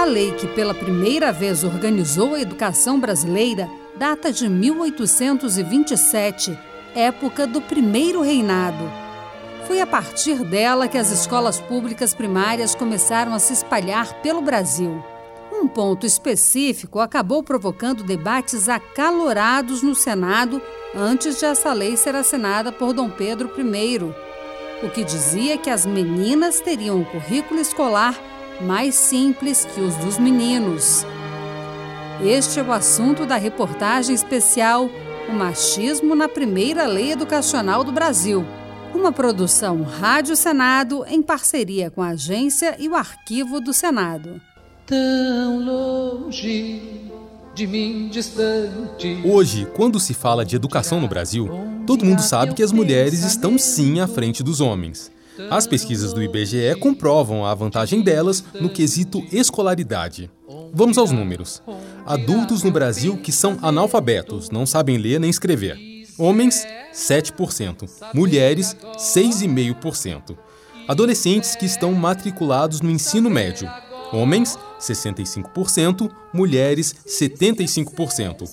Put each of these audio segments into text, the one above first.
A lei que pela primeira vez organizou a educação brasileira data de 1827, época do primeiro reinado. Foi a partir dela que as escolas públicas primárias começaram a se espalhar pelo Brasil. Um ponto específico acabou provocando debates acalorados no Senado antes de essa lei ser assinada por Dom Pedro I, o que dizia que as meninas teriam um currículo escolar mais simples que os dos meninos. Este é o assunto da reportagem especial O Machismo na Primeira Lei Educacional do Brasil uma produção Rádio Senado em parceria com a agência e o arquivo do Senado. Tão longe de mim distante. Hoje, quando se fala de educação no Brasil, todo mundo sabe que as mulheres estão sim à frente dos homens. As pesquisas do IBGE comprovam a vantagem delas no quesito escolaridade. Vamos aos números. Adultos no Brasil que são analfabetos, não sabem ler nem escrever. Homens, 7%. Mulheres, 6,5%. Adolescentes que estão matriculados no ensino médio. Homens, 65%. Mulheres, 75%.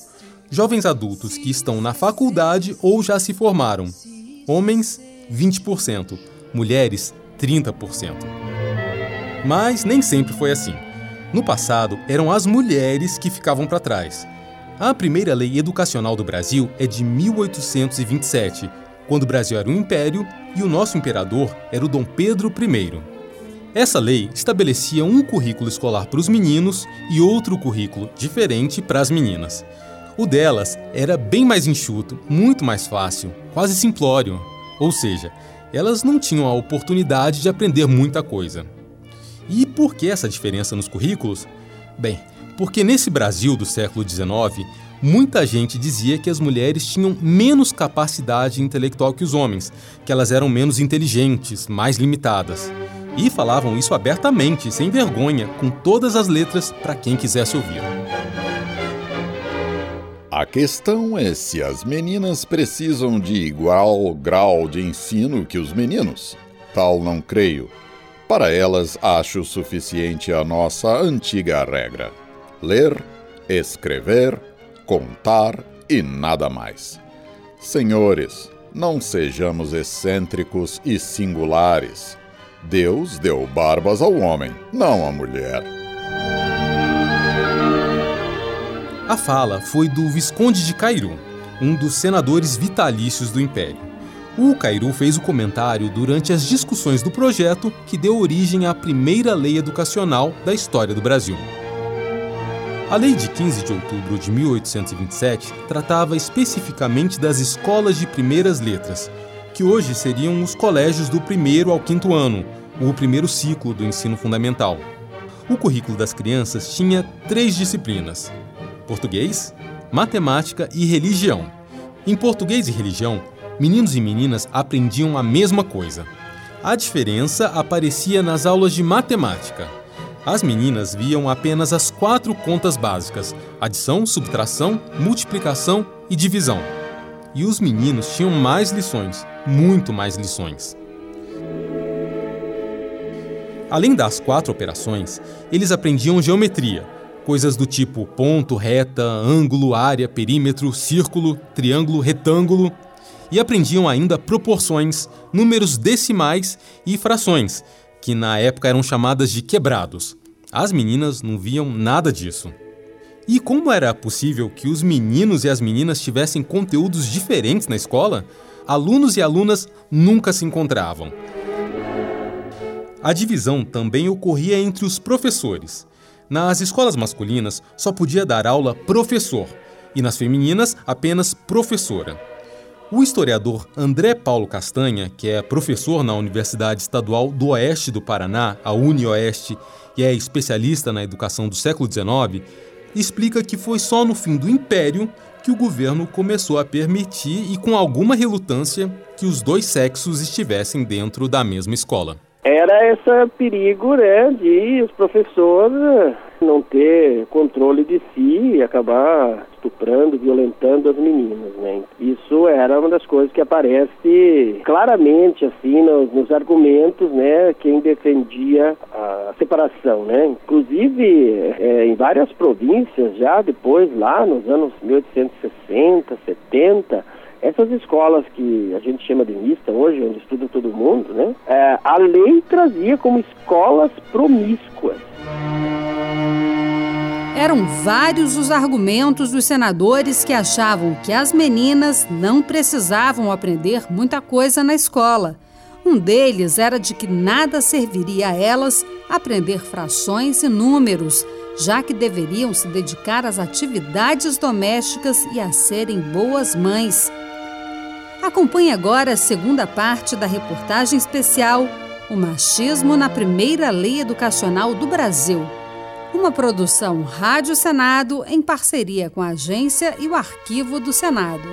Jovens adultos que estão na faculdade ou já se formaram. Homens, 20%. Mulheres, 30%. Mas nem sempre foi assim. No passado, eram as mulheres que ficavam para trás. A primeira lei educacional do Brasil é de 1827, quando o Brasil era um império e o nosso imperador era o Dom Pedro I. Essa lei estabelecia um currículo escolar para os meninos e outro currículo diferente para as meninas. O delas era bem mais enxuto, muito mais fácil, quase simplório. Ou seja, elas não tinham a oportunidade de aprender muita coisa. E por que essa diferença nos currículos? Bem, porque nesse Brasil do século XIX, muita gente dizia que as mulheres tinham menos capacidade intelectual que os homens, que elas eram menos inteligentes, mais limitadas. E falavam isso abertamente, sem vergonha, com todas as letras para quem quisesse ouvir. A questão é se as meninas precisam de igual grau de ensino que os meninos. Tal não creio. Para elas, acho suficiente a nossa antiga regra ler, escrever, contar e nada mais. Senhores, não sejamos excêntricos e singulares. Deus deu barbas ao homem, não à mulher. A fala foi do Visconde de Cairu, um dos senadores vitalícios do Império. O Cairu fez o comentário durante as discussões do projeto que deu origem à primeira lei educacional da história do Brasil. A Lei de 15 de outubro de 1827 tratava especificamente das escolas de primeiras letras, que hoje seriam os colégios do primeiro ao quinto ano, o primeiro ciclo do ensino fundamental. O currículo das crianças tinha três disciplinas: português, matemática e religião. Em português e religião, meninos e meninas aprendiam a mesma coisa. A diferença aparecia nas aulas de matemática. As meninas viam apenas as quatro contas básicas: adição, subtração, multiplicação e divisão. E os meninos tinham mais lições, muito mais lições. Além das quatro operações, eles aprendiam geometria, coisas do tipo ponto, reta, ângulo, área, perímetro, círculo, triângulo, retângulo, e aprendiam ainda proporções, números decimais e frações, que na época eram chamadas de quebrados. As meninas não viam nada disso. E como era possível que os meninos e as meninas tivessem conteúdos diferentes na escola? Alunos e alunas nunca se encontravam. A divisão também ocorria entre os professores. Nas escolas masculinas só podia dar aula professor e nas femininas apenas professora. O historiador André Paulo Castanha, que é professor na Universidade Estadual do Oeste do Paraná, a UniOeste, e é especialista na educação do século XIX, explica que foi só no fim do Império que o governo começou a permitir, e com alguma relutância, que os dois sexos estivessem dentro da mesma escola. Era esse perigo né, de os professores não ter controle de si e acabar estuprando, violentando as meninas, né? Isso era uma das coisas que aparece claramente assim nos, nos argumentos, né? Quem defendia a separação, né? Inclusive é, em várias províncias já depois lá nos anos 1860, 70 essas escolas que a gente chama de mista hoje, onde estuda todo mundo, né? É, a lei trazia como escolas promíscuas. Eram vários os argumentos dos senadores que achavam que as meninas não precisavam aprender muita coisa na escola. Um deles era de que nada serviria a elas aprender frações e números, já que deveriam se dedicar às atividades domésticas e a serem boas mães. Acompanhe agora a segunda parte da reportagem especial O Machismo na Primeira Lei Educacional do Brasil. Uma produção Rádio Senado em parceria com a agência e o arquivo do Senado.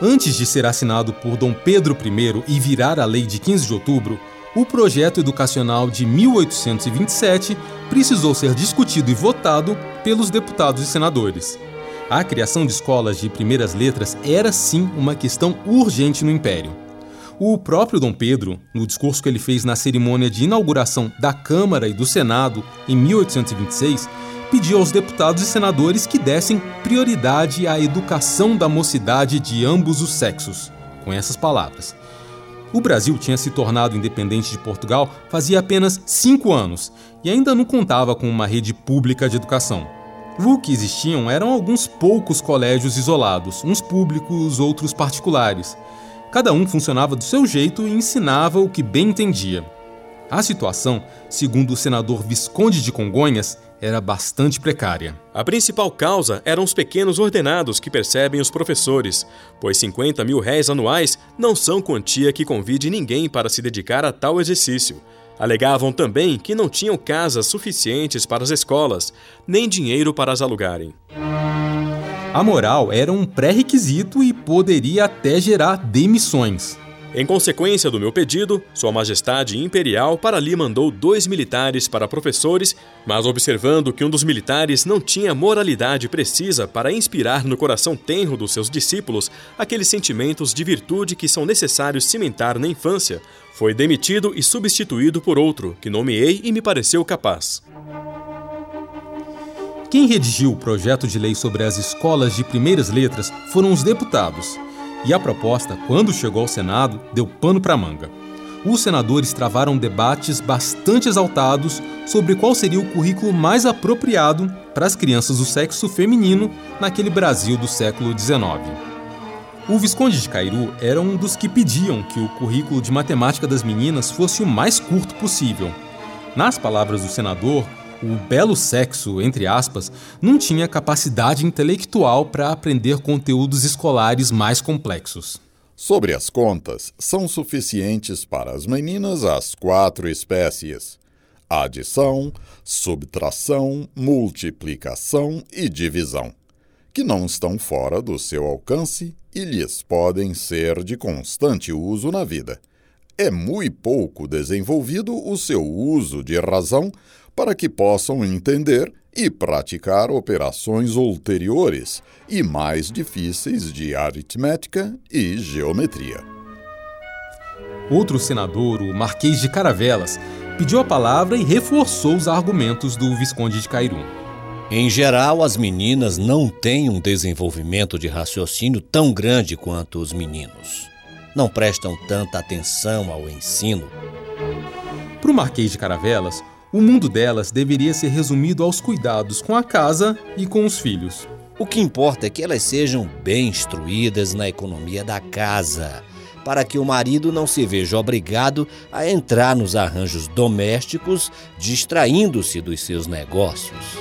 Antes de ser assinado por Dom Pedro I e virar a lei de 15 de outubro, o projeto educacional de 1827 precisou ser discutido e votado pelos deputados e senadores. A criação de escolas de primeiras letras era sim uma questão urgente no Império. O próprio Dom Pedro, no discurso que ele fez na cerimônia de inauguração da Câmara e do Senado em 1826, pediu aos deputados e senadores que dessem prioridade à educação da mocidade de ambos os sexos. Com essas palavras. O Brasil tinha se tornado independente de Portugal fazia apenas cinco anos e ainda não contava com uma rede pública de educação. O que existiam eram alguns poucos colégios isolados, uns públicos, outros particulares. Cada um funcionava do seu jeito e ensinava o que bem entendia. A situação, segundo o senador Visconde de Congonhas, era bastante precária. A principal causa eram os pequenos ordenados que percebem os professores, pois 50 mil réis anuais não são quantia que convide ninguém para se dedicar a tal exercício. Alegavam também que não tinham casas suficientes para as escolas, nem dinheiro para as alugarem. A moral era um pré-requisito e poderia até gerar demissões. Em consequência do meu pedido, Sua Majestade Imperial para ali mandou dois militares para professores, mas observando que um dos militares não tinha moralidade precisa para inspirar no coração tenro dos seus discípulos aqueles sentimentos de virtude que são necessários cimentar na infância, foi demitido e substituído por outro, que nomeei e me pareceu capaz. Quem redigiu o projeto de lei sobre as escolas de primeiras letras foram os deputados. E a proposta, quando chegou ao Senado, deu pano para manga. Os senadores travaram debates bastante exaltados sobre qual seria o currículo mais apropriado para as crianças do sexo feminino naquele Brasil do século XIX. O Visconde de Cairu era um dos que pediam que o currículo de matemática das meninas fosse o mais curto possível. Nas palavras do senador, o belo sexo, entre aspas, não tinha capacidade intelectual para aprender conteúdos escolares mais complexos. Sobre as contas, são suficientes para as meninas as quatro espécies: adição, subtração, multiplicação e divisão, que não estão fora do seu alcance e lhes podem ser de constante uso na vida. É muito pouco desenvolvido o seu uso de razão para que possam entender e praticar operações ulteriores e mais difíceis de aritmética e geometria. Outro senador, o Marquês de Caravelas, pediu a palavra e reforçou os argumentos do Visconde de Cairum. Em geral, as meninas não têm um desenvolvimento de raciocínio tão grande quanto os meninos. Não prestam tanta atenção ao ensino. Para o Marquês de Caravelas, o mundo delas deveria ser resumido aos cuidados com a casa e com os filhos. O que importa é que elas sejam bem instruídas na economia da casa, para que o marido não se veja obrigado a entrar nos arranjos domésticos, distraindo-se dos seus negócios.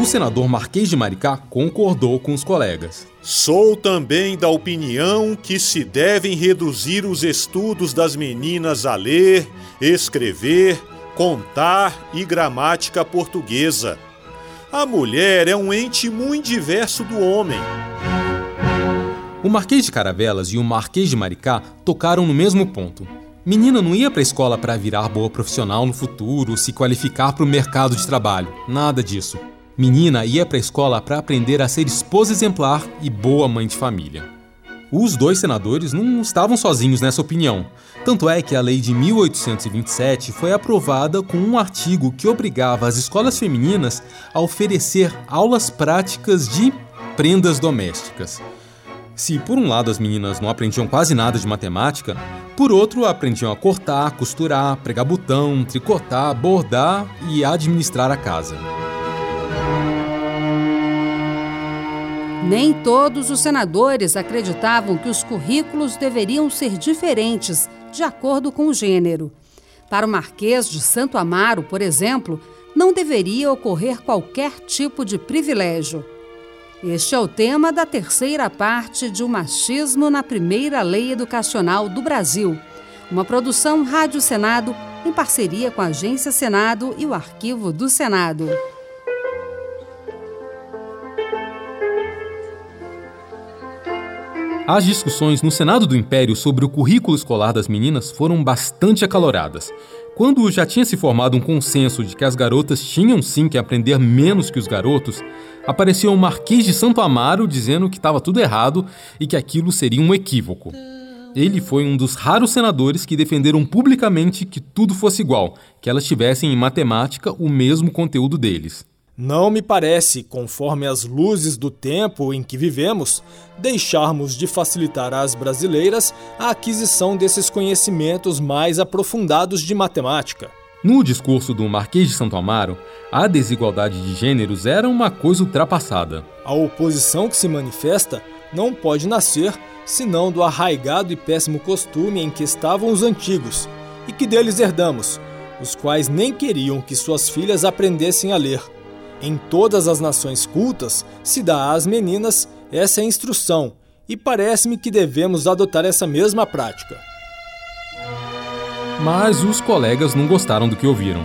O senador Marquês de Maricá concordou com os colegas. Sou também da opinião que se devem reduzir os estudos das meninas a ler, escrever, contar e gramática portuguesa. A mulher é um ente muito diverso do homem. O Marquês de Caravelas e o Marquês de Maricá tocaram no mesmo ponto. Menina não ia para a escola para virar boa profissional no futuro, se qualificar para o mercado de trabalho. Nada disso. Menina ia para a escola para aprender a ser esposa exemplar e boa mãe de família. Os dois senadores não estavam sozinhos nessa opinião. Tanto é que a lei de 1827 foi aprovada com um artigo que obrigava as escolas femininas a oferecer aulas práticas de prendas domésticas. Se por um lado as meninas não aprendiam quase nada de matemática, por outro aprendiam a cortar, costurar, pregar botão, tricotar, bordar e administrar a casa. Nem todos os senadores acreditavam que os currículos deveriam ser diferentes de acordo com o gênero. Para o Marquês de Santo Amaro, por exemplo, não deveria ocorrer qualquer tipo de privilégio. Este é o tema da terceira parte de O Machismo na Primeira Lei Educacional do Brasil, uma produção Rádio Senado em parceria com a Agência Senado e o Arquivo do Senado. As discussões no Senado do Império sobre o currículo escolar das meninas foram bastante acaloradas. Quando já tinha se formado um consenso de que as garotas tinham sim que aprender menos que os garotos, apareceu o Marquês de Santo Amaro dizendo que estava tudo errado e que aquilo seria um equívoco. Ele foi um dos raros senadores que defenderam publicamente que tudo fosse igual, que elas tivessem em matemática o mesmo conteúdo deles. Não me parece, conforme as luzes do tempo em que vivemos, deixarmos de facilitar às brasileiras a aquisição desses conhecimentos mais aprofundados de matemática. No discurso do Marquês de Santo Amaro, a desigualdade de gêneros era uma coisa ultrapassada. A oposição que se manifesta não pode nascer senão do arraigado e péssimo costume em que estavam os antigos e que deles herdamos, os quais nem queriam que suas filhas aprendessem a ler em todas as nações cultas se dá às meninas essa instrução e parece-me que devemos adotar essa mesma prática. Mas os colegas não gostaram do que ouviram.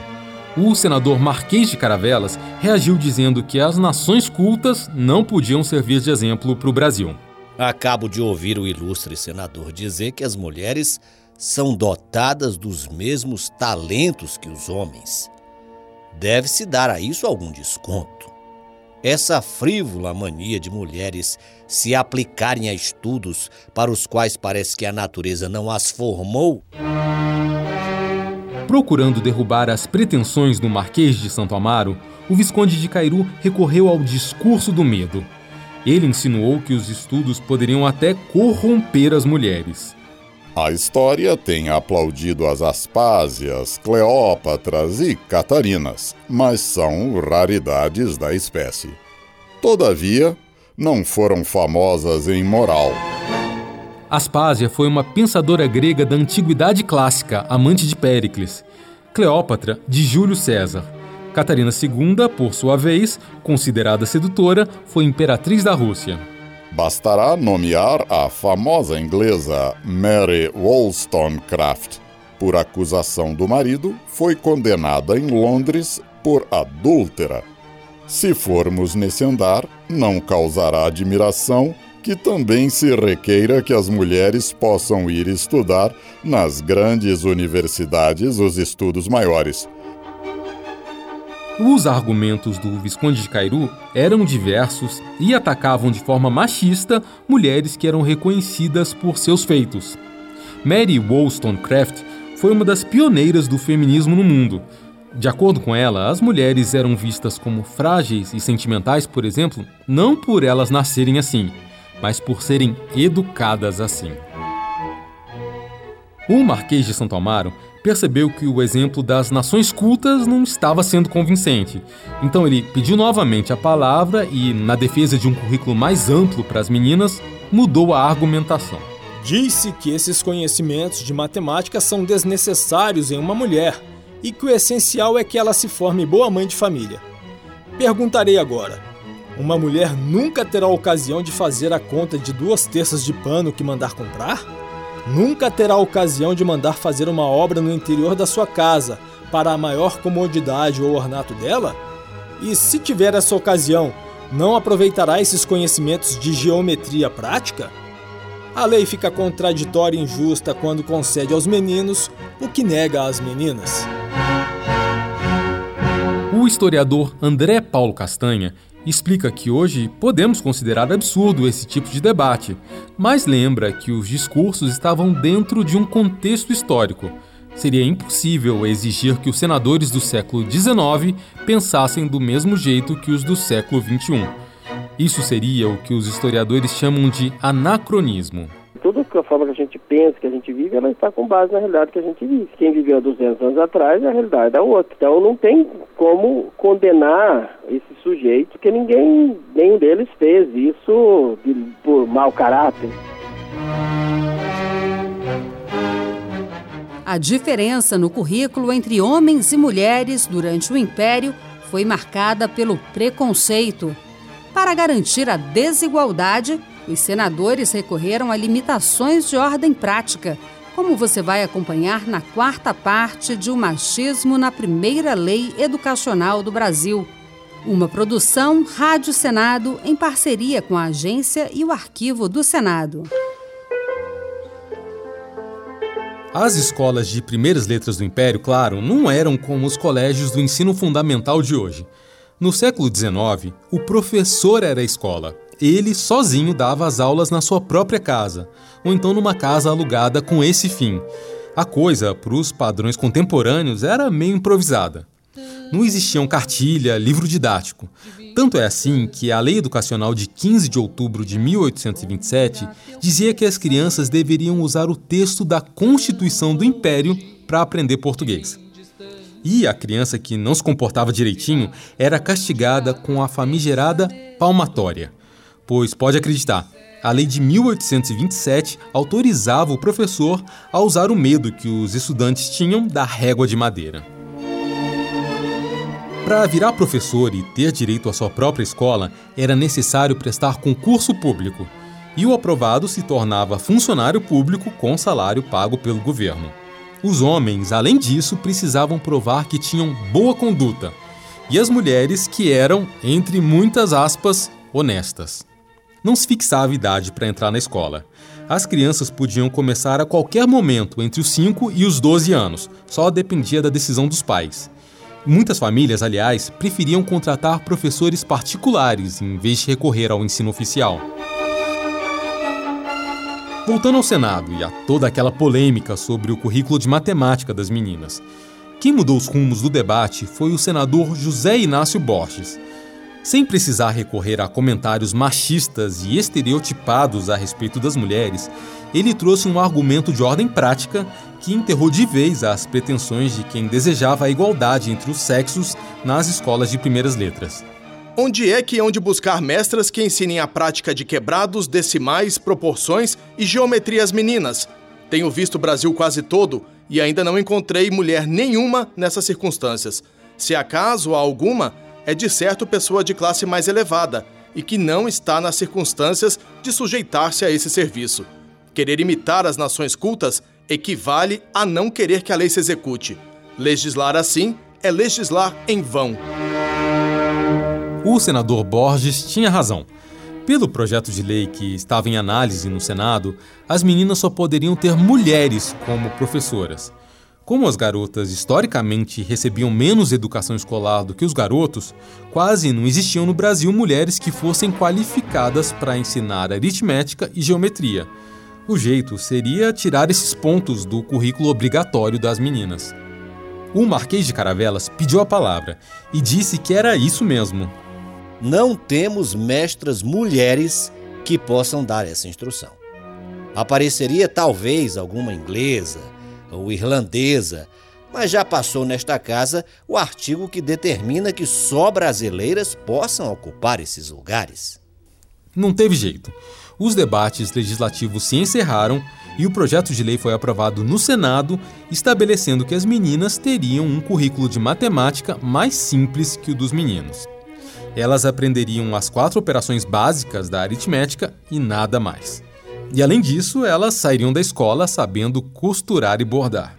O senador Marquês de Caravelas reagiu dizendo que as nações cultas não podiam servir de exemplo para o Brasil. Acabo de ouvir o ilustre senador dizer que as mulheres são dotadas dos mesmos talentos que os homens deve-se dar a isso algum desconto. Essa frívola mania de mulheres se aplicarem a estudos para os quais parece que a natureza não as formou. Procurando derrubar as pretensões do Marquês de Santo Amaro, o Visconde de Cairu recorreu ao discurso do medo. Ele insinuou que os estudos poderiam até corromper as mulheres. A história tem aplaudido as Aspásias, Cleópatras e Catarinas, mas são raridades da espécie. Todavia, não foram famosas em moral. Aspásia foi uma pensadora grega da antiguidade clássica, amante de Péricles. Cleópatra, de Júlio César. Catarina II, por sua vez, considerada sedutora, foi imperatriz da Rússia. Bastará nomear a famosa inglesa Mary Wollstonecraft. Por acusação do marido, foi condenada em Londres por adúltera. Se formos nesse andar, não causará admiração que também se requeira que as mulheres possam ir estudar nas grandes universidades os estudos maiores, os argumentos do Visconde de Cairu eram diversos e atacavam de forma machista mulheres que eram reconhecidas por seus feitos. Mary Wollstonecraft foi uma das pioneiras do feminismo no mundo. De acordo com ela, as mulheres eram vistas como frágeis e sentimentais, por exemplo, não por elas nascerem assim, mas por serem educadas assim. O Marquês de Santo Amaro percebeu que o exemplo das nações cultas não estava sendo convincente. Então ele pediu novamente a palavra e, na defesa de um currículo mais amplo para as meninas, mudou a argumentação. Disse que esses conhecimentos de matemática são desnecessários em uma mulher e que o essencial é que ela se forme boa mãe de família. Perguntarei agora: uma mulher nunca terá ocasião de fazer a conta de duas terças de pano que mandar comprar? Nunca terá ocasião de mandar fazer uma obra no interior da sua casa para a maior comodidade ou ornato dela? E se tiver essa ocasião, não aproveitará esses conhecimentos de geometria prática? A lei fica contraditória e injusta quando concede aos meninos o que nega às meninas. O historiador André Paulo Castanha explica que hoje podemos considerar absurdo esse tipo de debate, mas lembra que os discursos estavam dentro de um contexto histórico. Seria impossível exigir que os senadores do século XIX pensassem do mesmo jeito que os do século XXI. Isso seria o que os historiadores chamam de anacronismo que a forma que a gente pensa, que a gente vive, ela está com base na realidade que a gente vive. Quem viveu 200 anos atrás, a realidade é outra. Então não tem como condenar esse sujeito, porque ninguém, nenhum deles fez isso de, por mau caráter. A diferença no currículo entre homens e mulheres durante o Império foi marcada pelo preconceito. Para garantir a desigualdade, os senadores recorreram a limitações de ordem prática, como você vai acompanhar na quarta parte de O Machismo na Primeira Lei Educacional do Brasil. Uma produção Rádio Senado em parceria com a agência e o arquivo do Senado. As escolas de primeiras letras do Império, claro, não eram como os colégios do ensino fundamental de hoje. No século XIX, o professor era a escola ele sozinho dava as aulas na sua própria casa, ou então numa casa alugada com esse fim. A coisa, para os padrões contemporâneos, era meio improvisada. Não existiam cartilha, livro didático. Tanto é assim que a Lei Educacional de 15 de outubro de 1827 dizia que as crianças deveriam usar o texto da Constituição do Império para aprender português. E a criança que não se comportava direitinho era castigada com a famigerada palmatória. Pois pode acreditar, a lei de 1827 autorizava o professor a usar o medo que os estudantes tinham da régua de madeira. Para virar professor e ter direito à sua própria escola, era necessário prestar concurso público, e o aprovado se tornava funcionário público com salário pago pelo governo. Os homens, além disso, precisavam provar que tinham boa conduta, e as mulheres que eram, entre muitas aspas, honestas não se fixava idade para entrar na escola. As crianças podiam começar a qualquer momento entre os 5 e os 12 anos, só dependia da decisão dos pais. Muitas famílias, aliás, preferiam contratar professores particulares em vez de recorrer ao ensino oficial. Voltando ao Senado e a toda aquela polêmica sobre o currículo de matemática das meninas. Quem mudou os rumos do debate foi o senador José Inácio Borges. Sem precisar recorrer a comentários machistas e estereotipados a respeito das mulheres, ele trouxe um argumento de ordem prática que enterrou de vez as pretensões de quem desejava a igualdade entre os sexos nas escolas de primeiras letras. Onde é que hão de buscar mestras que ensinem a prática de quebrados, decimais, proporções e geometria às meninas? Tenho visto o Brasil quase todo e ainda não encontrei mulher nenhuma nessas circunstâncias. Se acaso há alguma, é de certo pessoa de classe mais elevada e que não está nas circunstâncias de sujeitar-se a esse serviço. Querer imitar as nações cultas equivale a não querer que a lei se execute. Legislar assim é legislar em vão. O senador Borges tinha razão. Pelo projeto de lei que estava em análise no Senado, as meninas só poderiam ter mulheres como professoras. Como as garotas historicamente recebiam menos educação escolar do que os garotos, quase não existiam no Brasil mulheres que fossem qualificadas para ensinar aritmética e geometria. O jeito seria tirar esses pontos do currículo obrigatório das meninas. O Marquês de Caravelas pediu a palavra e disse que era isso mesmo. Não temos mestras mulheres que possam dar essa instrução. Apareceria talvez alguma inglesa ou irlandesa, mas já passou nesta casa o artigo que determina que só brasileiras possam ocupar esses lugares. Não teve jeito. Os debates legislativos se encerraram e o projeto de lei foi aprovado no Senado, estabelecendo que as meninas teriam um currículo de matemática mais simples que o dos meninos. Elas aprenderiam as quatro operações básicas da aritmética e nada mais. E além disso, elas sairiam da escola sabendo costurar e bordar.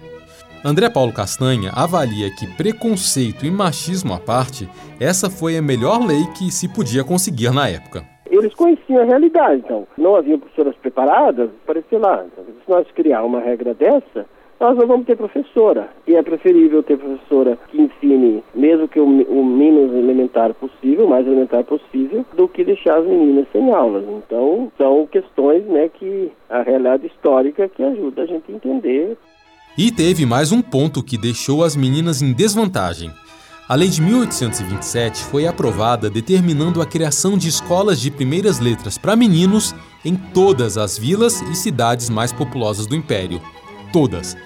André Paulo Castanha avalia que, preconceito e machismo à parte, essa foi a melhor lei que se podia conseguir na época. eles conheciam a realidade. Então, não haviam professoras preparadas, aparecer lá. Se nós criar uma regra dessa, nós não vamos ter professora. E é preferível ter professora que ensine, mesmo que o, o menos elementar possível, o mais elementar possível, do que deixar as meninas sem aulas. Então, são questões né, que a realidade histórica que ajuda a gente a entender. E teve mais um ponto que deixou as meninas em desvantagem. A Lei de 1827 foi aprovada determinando a criação de escolas de primeiras letras para meninos em todas as vilas e cidades mais populosas do Império. Todas.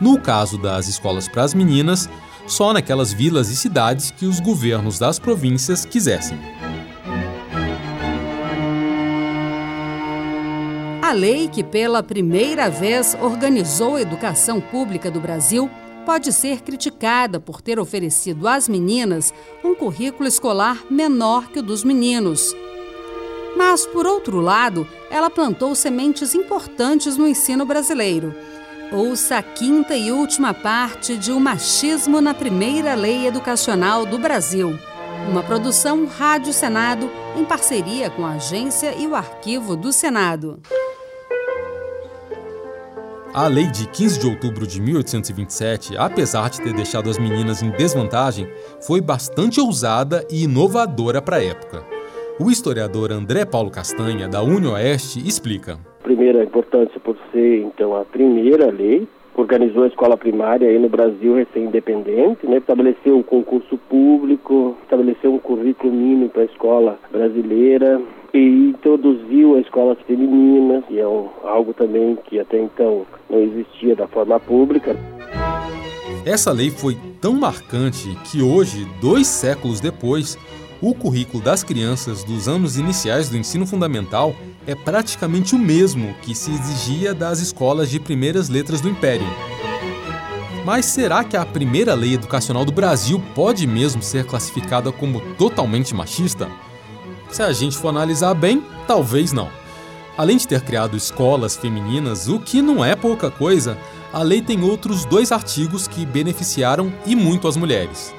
No caso das escolas para as meninas, só naquelas vilas e cidades que os governos das províncias quisessem. A lei que pela primeira vez organizou a educação pública do Brasil pode ser criticada por ter oferecido às meninas um currículo escolar menor que o dos meninos. Mas, por outro lado, ela plantou sementes importantes no ensino brasileiro. Ouça a quinta e última parte de O Machismo na Primeira Lei Educacional do Brasil. Uma produção Rádio Senado em parceria com a agência e o arquivo do Senado. A lei de 15 de outubro de 1827, apesar de ter deixado as meninas em desvantagem, foi bastante ousada e inovadora para a época. O historiador André Paulo Castanha, da UniOeste, explica. Primeira importância por ser, então, a primeira lei, organizou a escola primária aí no Brasil recém-independente, né? estabeleceu um concurso público, estabeleceu um currículo mínimo para a escola brasileira, e introduziu as escolas femininas, que é um, algo também que até então não existia da forma pública. Essa lei foi tão marcante que hoje, dois séculos depois, o currículo das crianças dos anos iniciais do ensino fundamental é praticamente o mesmo que se exigia das escolas de primeiras letras do Império. Mas será que a primeira lei educacional do Brasil pode mesmo ser classificada como totalmente machista? Se a gente for analisar bem, talvez não. Além de ter criado escolas femininas, o que não é pouca coisa, a lei tem outros dois artigos que beneficiaram e muito as mulheres.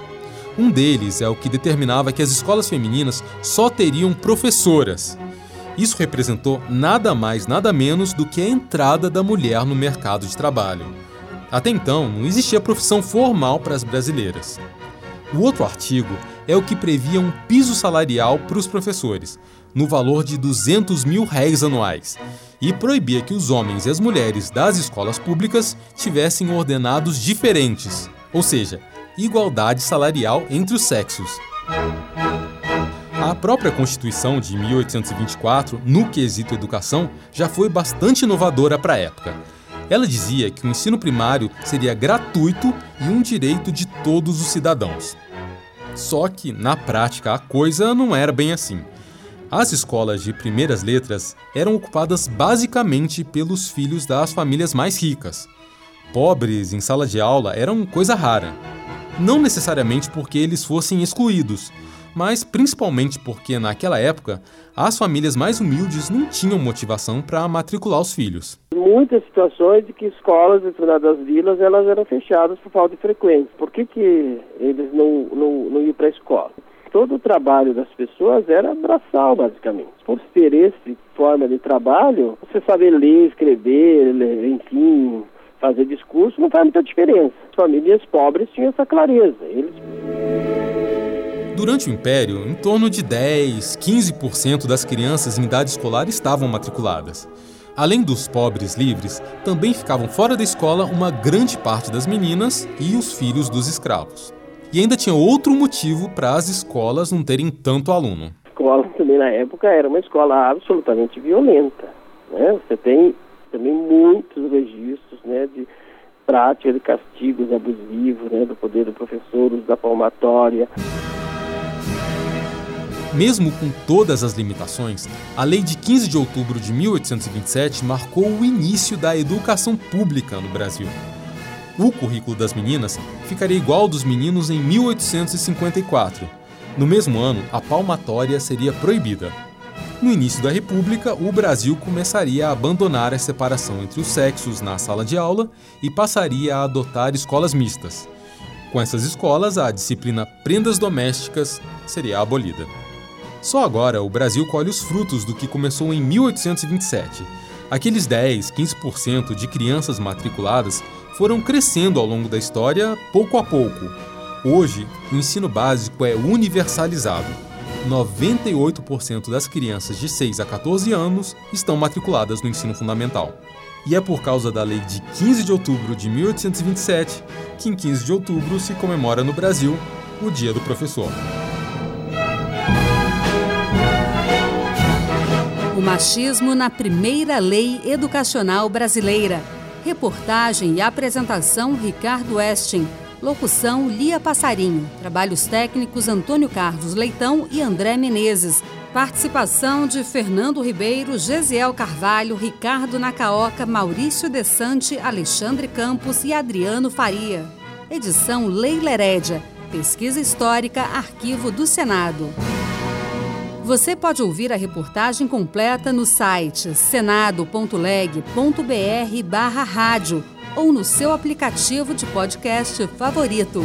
Um deles é o que determinava que as escolas femininas só teriam professoras. Isso representou nada mais, nada menos do que a entrada da mulher no mercado de trabalho. Até então, não existia profissão formal para as brasileiras. O outro artigo é o que previa um piso salarial para os professores, no valor de 200 mil réis anuais, e proibia que os homens e as mulheres das escolas públicas tivessem ordenados diferentes, ou seja, igualdade salarial entre os sexos. A própria Constituição de 1824, no quesito educação, já foi bastante inovadora para a época. Ela dizia que o ensino primário seria gratuito e um direito de todos os cidadãos. Só que, na prática, a coisa não era bem assim. As escolas de primeiras letras eram ocupadas basicamente pelos filhos das famílias mais ricas. Pobres em sala de aula eram coisa rara. Não necessariamente porque eles fossem excluídos, mas principalmente porque, naquela época, as famílias mais humildes não tinham motivação para matricular os filhos. Muitas situações de que escolas em determinadas vilas elas eram fechadas por falta de frequência. Por que, que eles não, não, não iam para a escola? Todo o trabalho das pessoas era braçal, basicamente. Por ser essa forma de trabalho, você saber ler, escrever, enfim, fazer discurso, não faz muita diferença. As famílias pobres tinham essa clareza. Eles Durante o Império, em torno de 10, 15% das crianças em idade escolar estavam matriculadas. Além dos pobres livres, também ficavam fora da escola uma grande parte das meninas e os filhos dos escravos. E ainda tinha outro motivo para as escolas não terem tanto aluno. A escola também na época era uma escola absolutamente violenta. Né? Você tem também muitos registros né, de prática de castigos abusivos né, do poder do professor, da palmatória. Mesmo com todas as limitações, a Lei de 15 de outubro de 1827 marcou o início da educação pública no Brasil. O currículo das meninas ficaria igual ao dos meninos em 1854. No mesmo ano, a palmatória seria proibida. No início da República, o Brasil começaria a abandonar a separação entre os sexos na sala de aula e passaria a adotar escolas mistas. Com essas escolas, a disciplina prendas domésticas seria abolida. Só agora o Brasil colhe os frutos do que começou em 1827. Aqueles 10, 15% de crianças matriculadas foram crescendo ao longo da história, pouco a pouco. Hoje, o ensino básico é universalizado. 98% das crianças de 6 a 14 anos estão matriculadas no ensino fundamental. E é por causa da lei de 15 de outubro de 1827 que em 15 de outubro se comemora no Brasil o Dia do Professor. O machismo na primeira lei educacional brasileira. Reportagem e apresentação Ricardo Westin. Locução Lia Passarinho. Trabalhos técnicos Antônio Carlos Leitão e André Menezes. Participação de Fernando Ribeiro, Gesiel Carvalho, Ricardo Nacaoca, Maurício Desante, Alexandre Campos e Adriano Faria. Edição Leila Herédia. Pesquisa Histórica, Arquivo do Senado. Você pode ouvir a reportagem completa no site senado.leg.br barra rádio ou no seu aplicativo de podcast favorito.